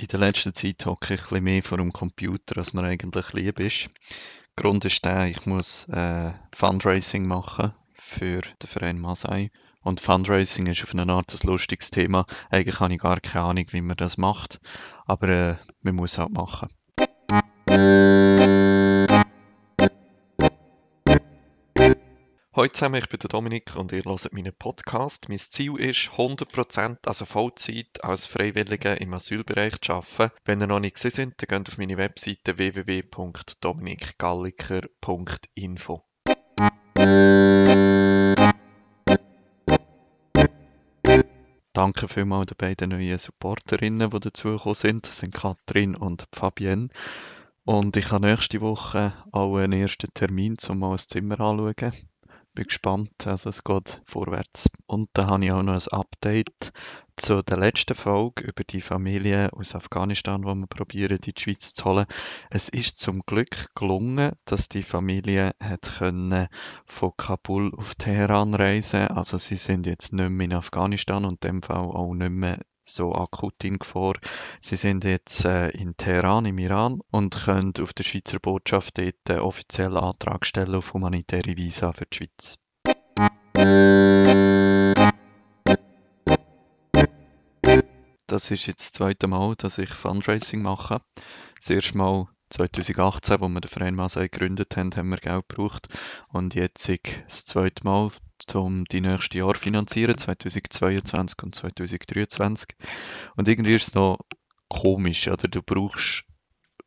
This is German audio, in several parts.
In der letzten Zeit hocke ich ein mehr vor dem Computer, als mir eigentlich lieb ist. Der Grund ist der, ich muss äh, Fundraising machen für den Verein Masai. Und Fundraising ist auf eine Art ein lustiges Thema. Eigentlich habe ich gar keine Ahnung, wie man das macht. Aber äh, man muss halt machen. Hallo zusammen, ich bin der Dominik und ihr hört meinen Podcast. Mein Ziel ist, 100%, also Vollzeit, als Freiwillige im Asylbereich zu arbeiten. Wenn ihr noch nicht gesehen seid, dann geht auf meine Webseite www.dominikgalliker.info. Danke vielmals den beiden neuen Supporterinnen, die dazugekommen sind. Das sind Katrin und Fabienne. Und ich habe nächste Woche auch einen ersten Termin, um mal ein Zimmer anzuschauen bin gespannt. Also es geht vorwärts. Und da habe ich auch noch ein Update zu der letzten Folge über die Familie aus Afghanistan, wo wir probieren, in die Schweiz zu holen. Es ist zum Glück gelungen, dass die Familie hat können von Kabul auf Teheran reisen. Also sie sind jetzt nicht mehr in Afghanistan und in dem Fall auch nicht mehr so akut in Gefahr. Sie sind jetzt äh, in Teheran im Iran und können auf der Schweizer Botschaft dort einen offiziellen Antrag stellen auf humanitäre Visa für die Schweiz. Das ist jetzt das zweite Mal, dass ich Fundraising mache. Das erste Mal 2018, wo wir den Verein Masai gegründet haben, haben wir Geld gebraucht. Und jetzt das zweite Mal, um die nächsten Jahre zu finanzieren, 2022 und 2023. Und irgendwie ist es noch komisch, oder? Du brauchst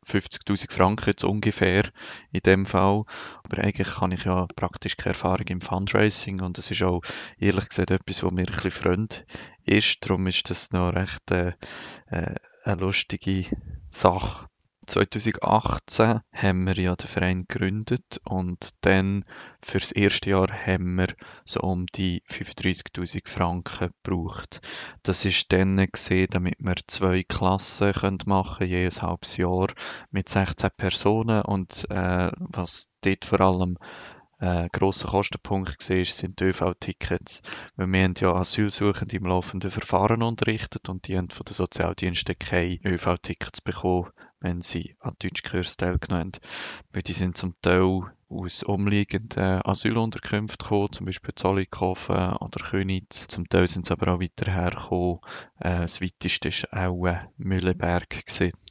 50.000 Franken jetzt ungefähr in dem Fall. Aber eigentlich habe ich ja praktisch keine Erfahrung im Fundraising und es ist auch ehrlich gesagt etwas, was mir ein bisschen fremd ist. Darum ist das noch recht äh, äh eine lustige Sache. 2018 haben wir ja den Verein gegründet und dann für das erste Jahr haben wir so um die 35.000 Franken gebraucht. Das ist dann gesehen, damit wir zwei Klassen können machen je ein halbes Jahr mit 16 Personen und äh, was dort vor allem äh, grosser Kostenpunkt war, sind die ÖV-Tickets. wir haben ja Asylsuchende im laufenden Verfahren unterrichtet und die haben von den Sozialdiensten keine ÖV-Tickets bekommen wenn sie an Deutschkurs teilgenommen haben. Weil die sind zum Teil aus umliegenden Asylunterkünften gekommen, zum Beispiel Zollikofen oder Königs. Zum Teil sind sie aber auch weiter hergekommen. Äh, das weiteste war auch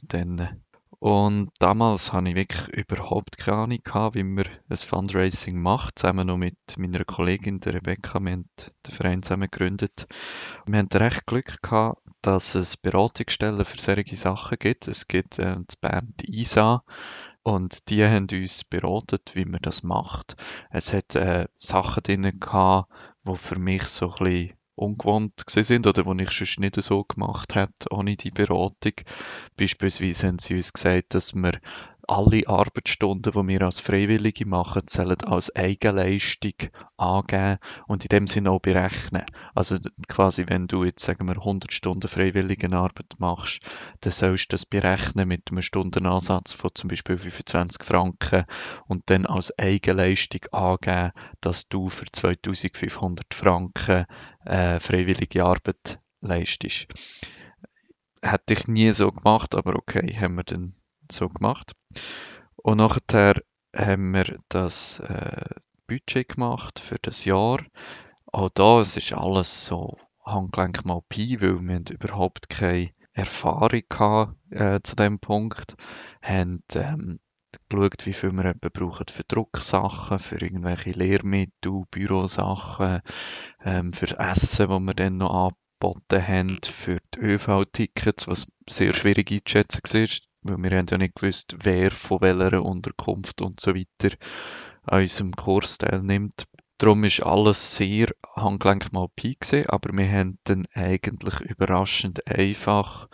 dann. Und damals hatte ich wirklich überhaupt keine Ahnung, gehabt, wie man ein Fundraising macht. Zusammen noch mit meiner Kollegin, der Rebecca. Wir haben den Verein zusammen gegründet. Wir hatten recht Glück gehabt, dass es Beratungsstellen für solche Sachen gibt. Es gibt äh, in Bern ISA und die haben uns beraten, wie man das macht. Es hat äh, Sachen drin gehabt, die für mich so ein bisschen ungewohnt sind oder die ich sonst nicht so gemacht hätte ohne die Beratung. Beispielsweise haben sie uns gesagt, dass wir alle Arbeitsstunden, die wir als Freiwillige machen, sollen als Eigenleistung angeben und in dem Sinne auch berechnen. Also quasi, wenn du jetzt, sagen wir, 100 Stunden Freiwilligenarbeit machst, dann sollst du das berechnen mit einem Stundenansatz von zum Beispiel 25 Franken und dann als Eigenleistung angeben, dass du für 2500 Franken äh, freiwillige Arbeit leistest. Hätte ich nie so gemacht, aber okay, haben wir dann so gemacht. Und nachher haben wir das äh, Budget gemacht für das Jahr. Auch da, es ist alles so Handgelenk mal Pi, weil wir überhaupt keine Erfahrung hatten, äh, zu dem Punkt. Haben ähm, geschaut, wie viel wir etwa brauchen für Drucksachen, für irgendwelche Lehrmittel, Bürosachen, ähm, für Essen, wo wir dann noch angeboten haben, für die ÖV-Tickets, was sehr schwierig einzuschätzen war weil wir haben ja nicht gewusst, wer von welcher Unterkunft und so weiter an unserem Kurs teilnimmt. Darum ist alles sehr handgelenk mal Pi aber wir haben dann eigentlich überraschend einfach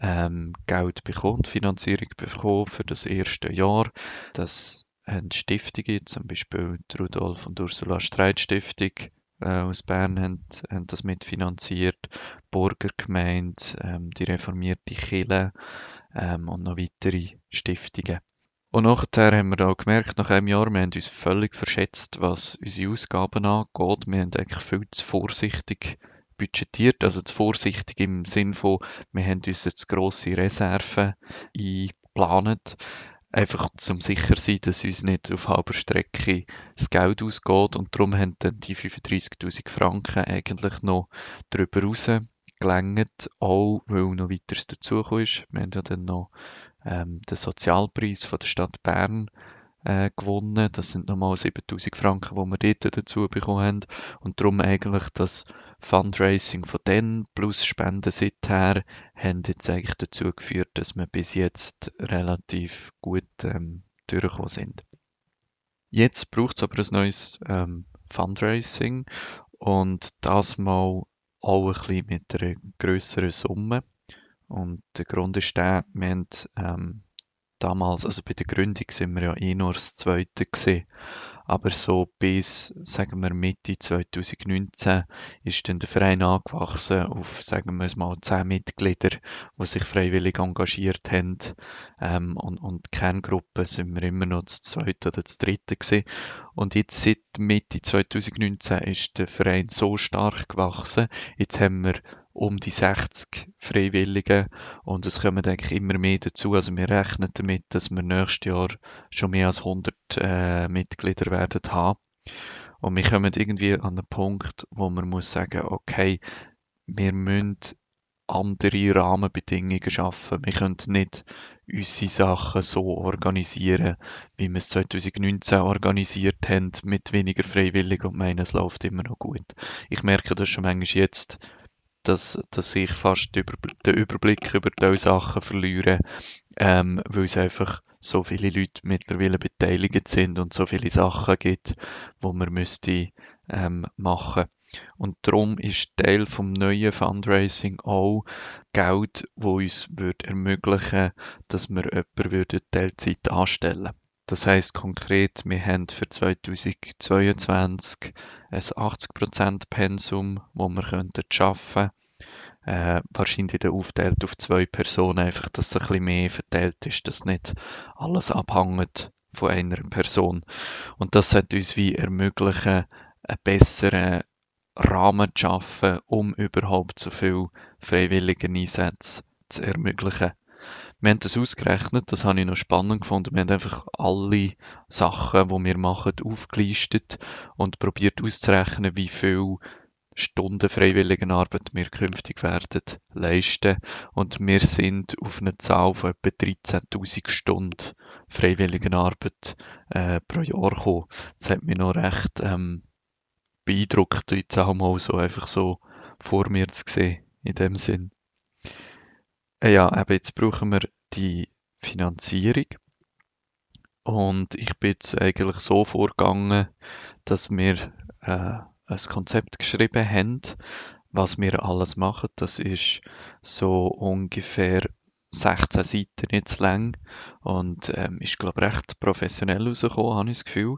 ähm, Geld bekommen, Finanzierung bekommen für das erste Jahr. Das haben Stiftungen, zum Beispiel die Rudolf und Ursula Streit Stiftung äh, aus Bern haben, haben das mitfinanziert, Burgergemeinde, ähm, die reformierte Kirche ähm, und noch weitere Stiftungen. Und nachher haben wir da gemerkt, nach einem Jahr, wir haben uns völlig verschätzt, was unsere Ausgaben angeht. Wir haben eigentlich viel zu vorsichtig budgetiert, also zu vorsichtig im Sinn von, wir haben uns jetzt grosse Reserven eingeplant, einfach zum sicher sein, dass uns nicht auf halber Strecke das Geld ausgeht und darum haben dann die 35'000 Franken eigentlich noch drüber raus gelangt, auch weil noch weiteres dazugekommen ist. Wir haben ja dann noch ähm, den Sozialpreis von der Stadt Bern äh, gewonnen. Das sind nochmal 7000 Franken, die wir dort dazu bekommen haben. Und darum eigentlich das Fundraising von denen plus Spenden seither haben jetzt eigentlich dazu geführt, dass wir bis jetzt relativ gut ähm, durchgekommen sind. Jetzt braucht es aber ein neues ähm, Fundraising und das mal auch ein bisschen mit einer grösseren Summe. Und der Grund ist der, wir haben ähm, damals, also bei der Gründung sind wir ja eh nur das Zweite gewesen. Aber so bis, sagen wir, Mitte 2019 ist dann der Verein angewachsen auf, sagen wir es mal, zehn Mitglieder, die sich freiwillig engagiert haben. Ähm, und, und Kerngruppe sind wir immer noch das Zweite oder das Dritte gewesen. Und jetzt seit Mitte 2019 ist der Verein so stark gewachsen. Jetzt haben wir um die 60 Freiwillige und es kommen eigentlich immer mehr dazu. Also wir rechnen damit, dass wir nächstes Jahr schon mehr als 100 äh, Mitglieder werden haben. Und wir kommen irgendwie an einen Punkt, wo man muss sagen, okay, wir müssen andere Rahmenbedingungen schaffen. Wir können nicht unsere Sachen so organisieren, wie wir es 2019 organisiert haben, mit weniger Freiwilligen und meinen, es läuft immer noch gut. Ich merke das schon manchmal jetzt, dass, dass ich fast den Überblick über diese Sachen verliere, ähm, weil es einfach so viele Leute mittlerweile beteiligt sind und so viele Sachen gibt, wo man müsste ähm, machen. Und darum ist Teil vom neuen Fundraising auch Geld, wo uns würde ermöglichen, dass wir jemanden Teilzeit anstellen. Das heißt konkret, wir haben für 2022 ein 80% Pensum, wo wir könnten schaffen äh, wahrscheinlich aufteilt auf zwei Personen, einfach, dass es ein bisschen mehr verteilt ist, dass nicht alles abhängt von einer Person. Und das sollte uns wie ermöglichen, einen besseren Rahmen zu schaffen, um überhaupt so viel freiwillige Einsätze zu ermöglichen. Wir haben das ausgerechnet, das habe ich noch spannend gefunden. Wir haben einfach alle Sachen, die wir machen, aufgelistet und probiert auszurechnen, wie viel Stunden Freiwilligenarbeit wir künftig werden leisten. Und wir sind auf eine Zahl von etwa 13.000 Stunden Freiwilligenarbeit äh, pro Jahr gekommen. Das hat mich noch recht ähm, beeindruckt, die Zahl mal so einfach so vor mir zu sehen, in dem Sinn. Äh, ja, eben jetzt brauchen wir die Finanzierung. Und ich bin jetzt eigentlich so vorgegangen, dass wir äh, ein Konzept geschrieben haben, was wir alles machen. Das ist so ungefähr 16 Seiten jetzt lang. Und ähm, ist, glaube ich, recht professionell rausgekommen, habe ich das Gefühl.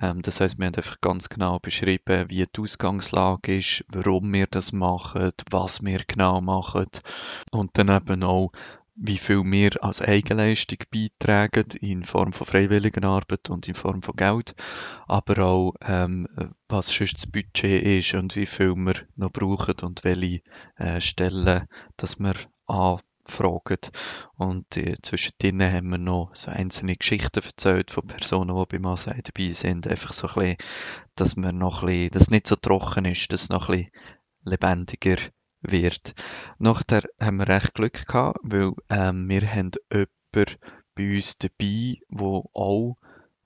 Ähm, das heißt, wir haben einfach ganz genau beschrieben, wie die Ausgangslage ist, warum wir das machen, was wir genau machen. Und dann eben auch, wie viel wir als Eigenleistung beitragen in Form von Freiwilligenarbeit und in Form von Geld, aber auch ähm, was sonst das Budget ist und wie viel wir noch brauchen und welche äh, Stellen dass wir anfragen. Und äh, zwischendrin haben wir noch so einzelne Geschichten erzählt von Personen, die beim Ansehen dabei sind, einfach so ein bisschen, dass man noch ein bisschen, dass es nicht so trocken ist, dass es noch ein bisschen lebendiger wird. Nachher haben wir recht Glück gehabt, weil ähm, wir haben jemanden bei uns dabei, der auch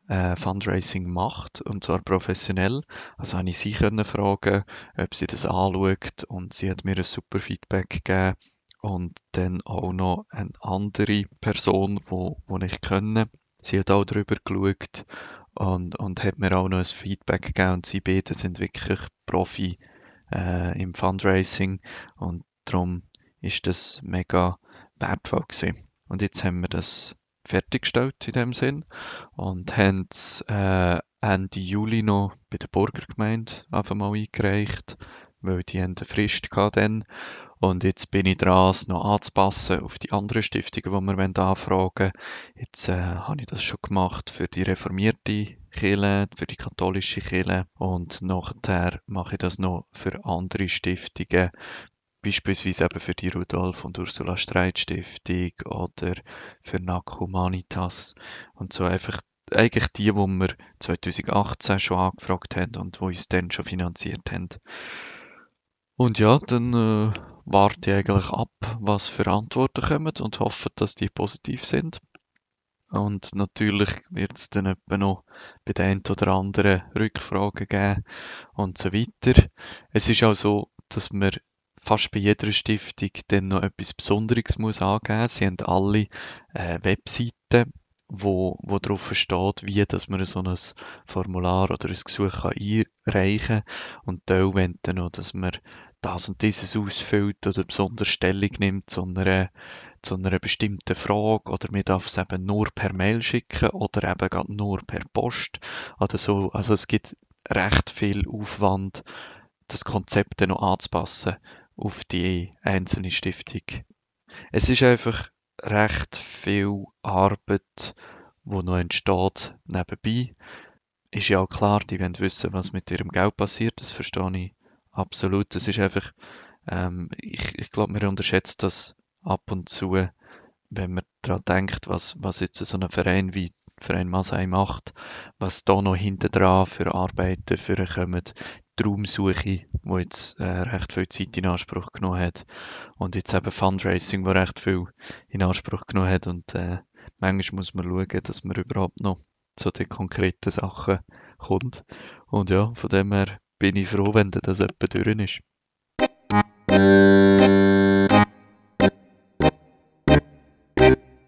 äh, Fundraising macht und zwar professionell. Also habe ich sie können fragen, ob sie das anschaut und sie hat mir ein super Feedback gegeben und dann auch noch eine andere Person, wo, wo ich kenne. Sie hat auch darüber geschaut und, und hat mir auch noch ein Feedback gegeben und sie beide sind wirklich Profi äh, im Fundraising und darum ist das mega wertvoll gewesen. Und jetzt haben wir das fertiggestellt in dem Sinn und haben es äh, Ende Juli noch bei der Burgergemeinde einfach mal eingereicht, weil die haben eine Frist gehabt. Und jetzt bin ich dran, es noch anzupassen auf die anderen Stiftungen, die wir anfragen wollen. Jetzt äh, habe ich das schon gemacht für die reformierte Kirche, für die katholische Kirche und nachher mache ich das noch für andere Stiftungen, beispielsweise eben für die Rudolf und Ursula Streit Stiftung oder für NAC Humanitas und so einfach eigentlich die, wo wir 2018 schon angefragt haben und wo uns dann schon finanziert haben. Und ja, dann äh, warte ich eigentlich ab, was für Antworten kommen und hoffe, dass die positiv sind. Und natürlich wird es dann etwa noch bei den einen oder anderen Rückfragen geben und so weiter. Es ist auch so, dass man fast bei jeder Stiftung dann noch etwas Besonderes muss angeben. Sie haben alle äh, Webseiten, wo, wo drauf steht, wie dass man so ein Formular oder ein Gesuch kann einreichen kann. Und da wollen noch, dass man das und dieses ausfüllt oder besonders Stellung nimmt zu einer, zu einer bestimmten Frage oder man darf es eben nur per Mail schicken oder eben gerade nur per Post oder so. Also es gibt recht viel Aufwand, das Konzept dann noch anzupassen auf die einzelne Stiftung. Es ist einfach recht viel Arbeit, wo noch entsteht nebenbei. Ist ja auch klar, die wollen wissen, was mit ihrem Geld passiert, das verstehe ich absolut. Das ist einfach, ähm, ich, ich glaube, man unterschätzt das ab und zu, wenn man daran denkt, was, was jetzt so ein Verein wie Verein Masai macht, was da noch hinten dran für Arbeiten für kommen, die Raumsuche, wo jetzt äh, recht viel Zeit in Anspruch genommen hat. Und jetzt eben Fundraising, wo recht viel in Anspruch genommen hat. Und äh, manchmal muss man schauen, dass man überhaupt noch zu den konkreten Sachen kommt. Und ja, von dem her bin ich froh, wenn das etwa durch ist.